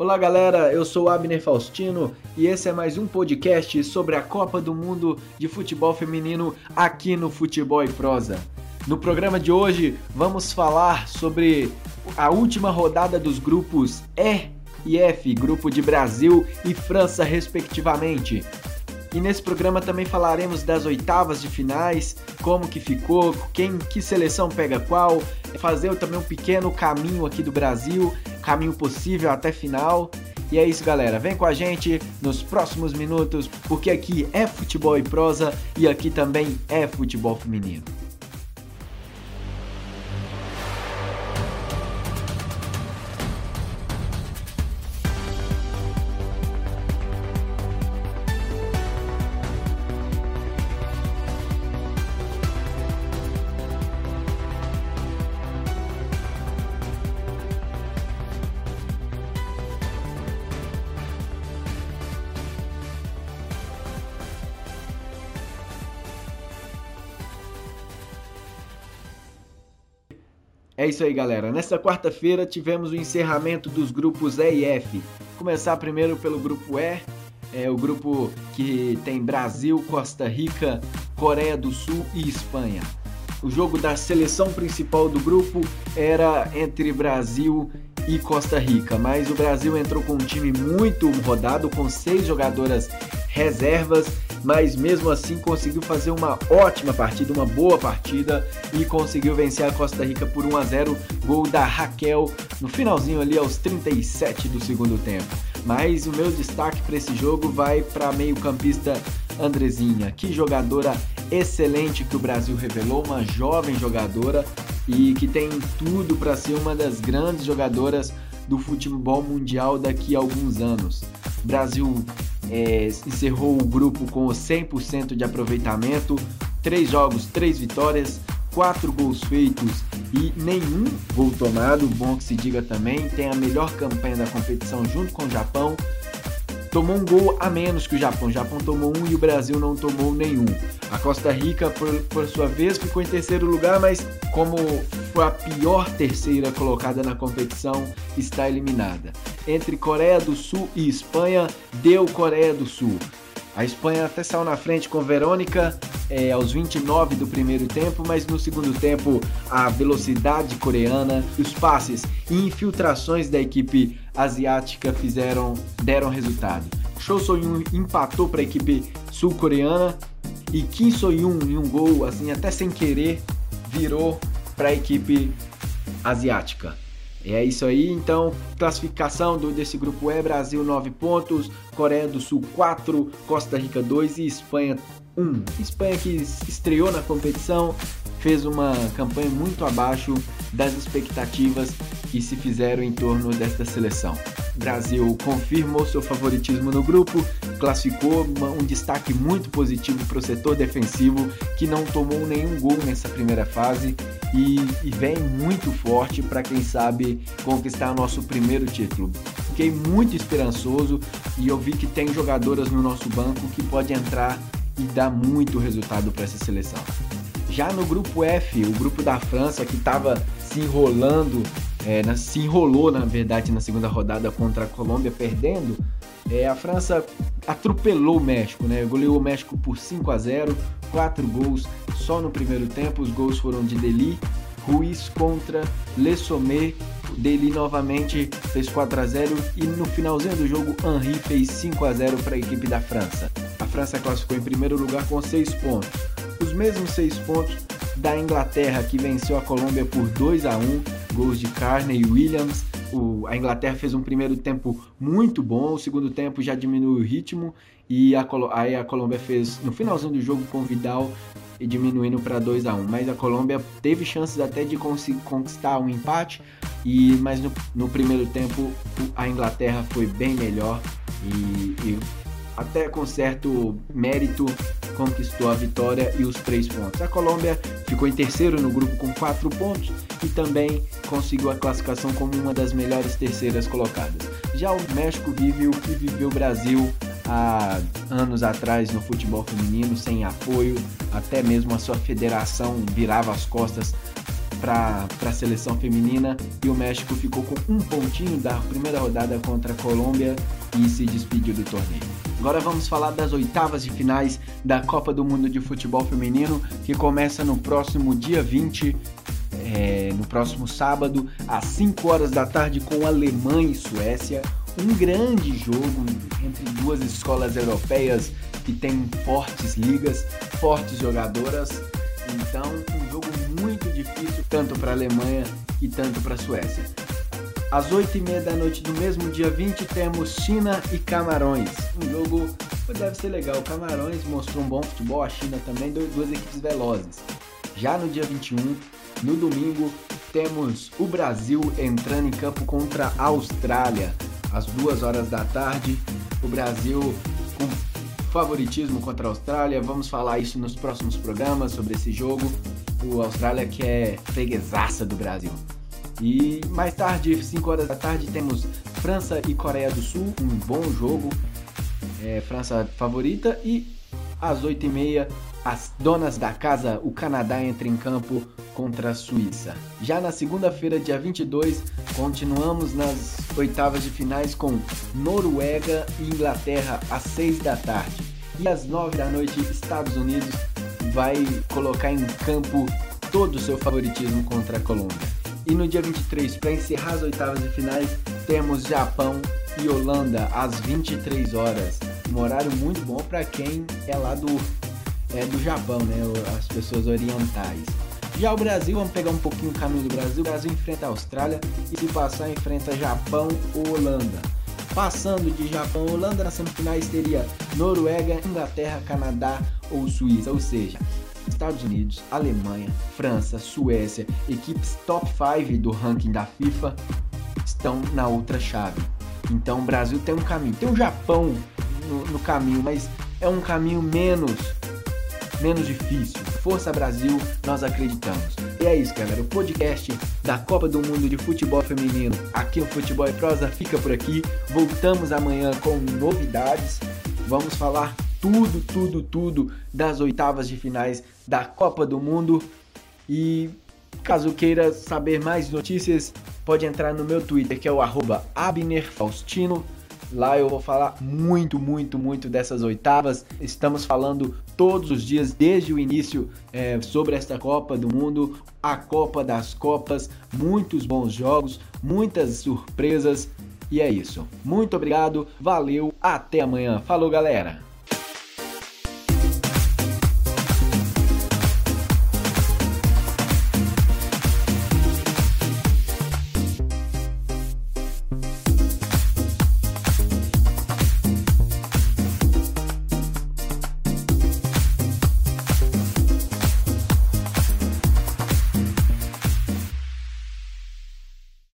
Olá galera, eu sou Abner Faustino e esse é mais um podcast sobre a Copa do Mundo de Futebol Feminino aqui no Futebol e Prosa. No programa de hoje vamos falar sobre a última rodada dos grupos E e F, grupo de Brasil e França respectivamente. E nesse programa também falaremos das oitavas de finais, como que ficou, quem que seleção pega qual, fazer também um pequeno caminho aqui do Brasil, caminho possível até final. E é isso, galera. Vem com a gente nos próximos minutos, porque aqui é futebol e prosa e aqui também é futebol feminino. É isso aí, galera. Nesta quarta-feira tivemos o encerramento dos grupos E e F. Começar primeiro pelo grupo E, é o grupo que tem Brasil, Costa Rica, Coreia do Sul e Espanha. O jogo da seleção principal do grupo era entre Brasil e Costa Rica, mas o Brasil entrou com um time muito rodado, com seis jogadoras reservas mas mesmo assim conseguiu fazer uma ótima partida, uma boa partida e conseguiu vencer a Costa Rica por 1 a 0, gol da Raquel no finalzinho ali aos 37 do segundo tempo. Mas o meu destaque para esse jogo vai para meio-campista Andrezinha, que jogadora excelente que o Brasil revelou, uma jovem jogadora e que tem tudo para ser uma das grandes jogadoras do futebol mundial daqui a alguns anos. Brasil é, encerrou o grupo com 100% de aproveitamento, três jogos, três vitórias, quatro gols feitos e nenhum gol tomado. Bom que se diga também, tem a melhor campanha da competição junto com o Japão. Tomou um gol a menos que o Japão. O Japão tomou um e o Brasil não tomou nenhum. A Costa Rica, por, por sua vez, ficou em terceiro lugar, mas como foi a pior terceira colocada na competição, está eliminada. Entre Coreia do Sul e Espanha, deu Coreia do Sul. A Espanha até saiu na frente com Verônica é, aos 29 do primeiro tempo, mas no segundo tempo a velocidade coreana, os passes e infiltrações da equipe asiática fizeram deram resultado. Cho So-yun empatou para a equipe sul-coreana e Kim So-yun em um gol assim até sem querer virou para a equipe asiática. É isso aí, então, classificação do, desse grupo é Brasil 9 pontos, Coreia do Sul 4, Costa Rica 2 e Espanha 1. Espanha que estreou na competição, fez uma campanha muito abaixo das expectativas que se fizeram em torno desta seleção. Brasil confirmou seu favoritismo no grupo, classificou um destaque muito positivo para o setor defensivo, que não tomou nenhum gol nessa primeira fase e, e vem muito forte para quem sabe conquistar nosso primeiro título. Fiquei muito esperançoso e eu vi que tem jogadoras no nosso banco que pode entrar e dar muito resultado para essa seleção. Já no grupo F, o grupo da França que estava se enrolando, é, na, se enrolou na verdade na segunda rodada contra a Colômbia perdendo, é, a França atropelou o México, né? Goleou o México por 5 a 0, quatro gols só no primeiro tempo. Os gols foram de Deli, Ruiz contra Le Sommet. Deli novamente fez 4 a 0 e no finalzinho do jogo Henri fez 5 a 0 para a equipe da França. A França classificou em primeiro lugar com 6 pontos. Os mesmos 6 pontos da Inglaterra que venceu a Colômbia por 2 a 1, gols de Carney e Williams. O, a Inglaterra fez um primeiro tempo muito bom, o segundo tempo já diminuiu o ritmo e a, aí a Colômbia fez no finalzinho do jogo com Vidal e diminuindo para 2 a 1 Mas a Colômbia teve chances até de conquistar um empate, e mas no, no primeiro tempo a Inglaterra foi bem melhor e, e até com certo mérito conquistou a vitória e os três pontos. A Colômbia ficou em terceiro no grupo com quatro pontos e também conseguiu a classificação como uma das melhores terceiras colocadas. Já o México vive o que viveu o Brasil há anos atrás no futebol feminino, sem apoio, até mesmo a sua federação virava as costas para a seleção feminina e o México ficou com um pontinho da primeira rodada contra a Colômbia e se despediu do torneio. Agora vamos falar das oitavas de finais da Copa do Mundo de Futebol Feminino, que começa no próximo dia 20, é, no próximo sábado, às 5 horas da tarde, com Alemanha e Suécia. Um grande jogo entre duas escolas europeias que têm fortes ligas, fortes jogadoras. Então, um jogo muito difícil tanto para a Alemanha e tanto para a Suécia. Às 8h30 da noite do mesmo dia 20 temos China e Camarões. Um jogo que deve ser legal. Camarões mostrou um bom futebol, a China também, duas equipes velozes. Já no dia 21, no domingo, temos o Brasil entrando em campo contra a Austrália. Às 2 horas da tarde, o Brasil com favoritismo contra a Austrália. Vamos falar isso nos próximos programas sobre esse jogo. O Austrália que é freguesaça do Brasil. E mais tarde, 5 horas da tarde, temos França e Coreia do Sul, um bom jogo. É, França favorita. E às 8h30, as donas da casa, o Canadá entra em campo contra a Suíça. Já na segunda-feira, dia 22, continuamos nas oitavas de finais com Noruega e Inglaterra às 6 da tarde. E às 9 da noite, Estados Unidos vai colocar em campo todo o seu favoritismo contra a Colômbia. E no dia 23, para encerrar as oitavas de finais, temos Japão e Holanda às 23 horas. Um horário muito bom para quem é lá do, é, do Japão, né? As pessoas orientais. Já o Brasil, vamos pegar um pouquinho o caminho do Brasil. O Brasil enfrenta a Austrália e se passar enfrenta Japão ou Holanda. Passando de Japão Holanda nas semifinais teria Noruega, Inglaterra, Canadá ou Suíça, ou seja, Estados Unidos, Alemanha, França, Suécia, equipes top 5 do ranking da FIFA estão na outra chave. Então o Brasil tem um caminho, tem o Japão no, no caminho, mas é um caminho menos menos difícil. Força Brasil, nós acreditamos. E é isso, galera. O podcast da Copa do Mundo de Futebol Feminino, aqui no Futebol e Prosa, fica por aqui. Voltamos amanhã com novidades. Vamos falar tudo, tudo, tudo das oitavas de finais da Copa do Mundo. E caso queira saber mais notícias, pode entrar no meu Twitter, que é o abnerfaustino. Lá eu vou falar muito, muito, muito dessas oitavas. Estamos falando todos os dias, desde o início, é, sobre esta Copa do Mundo, a Copa das Copas. Muitos bons jogos, muitas surpresas. E é isso. Muito obrigado, valeu, até amanhã. Falou, galera!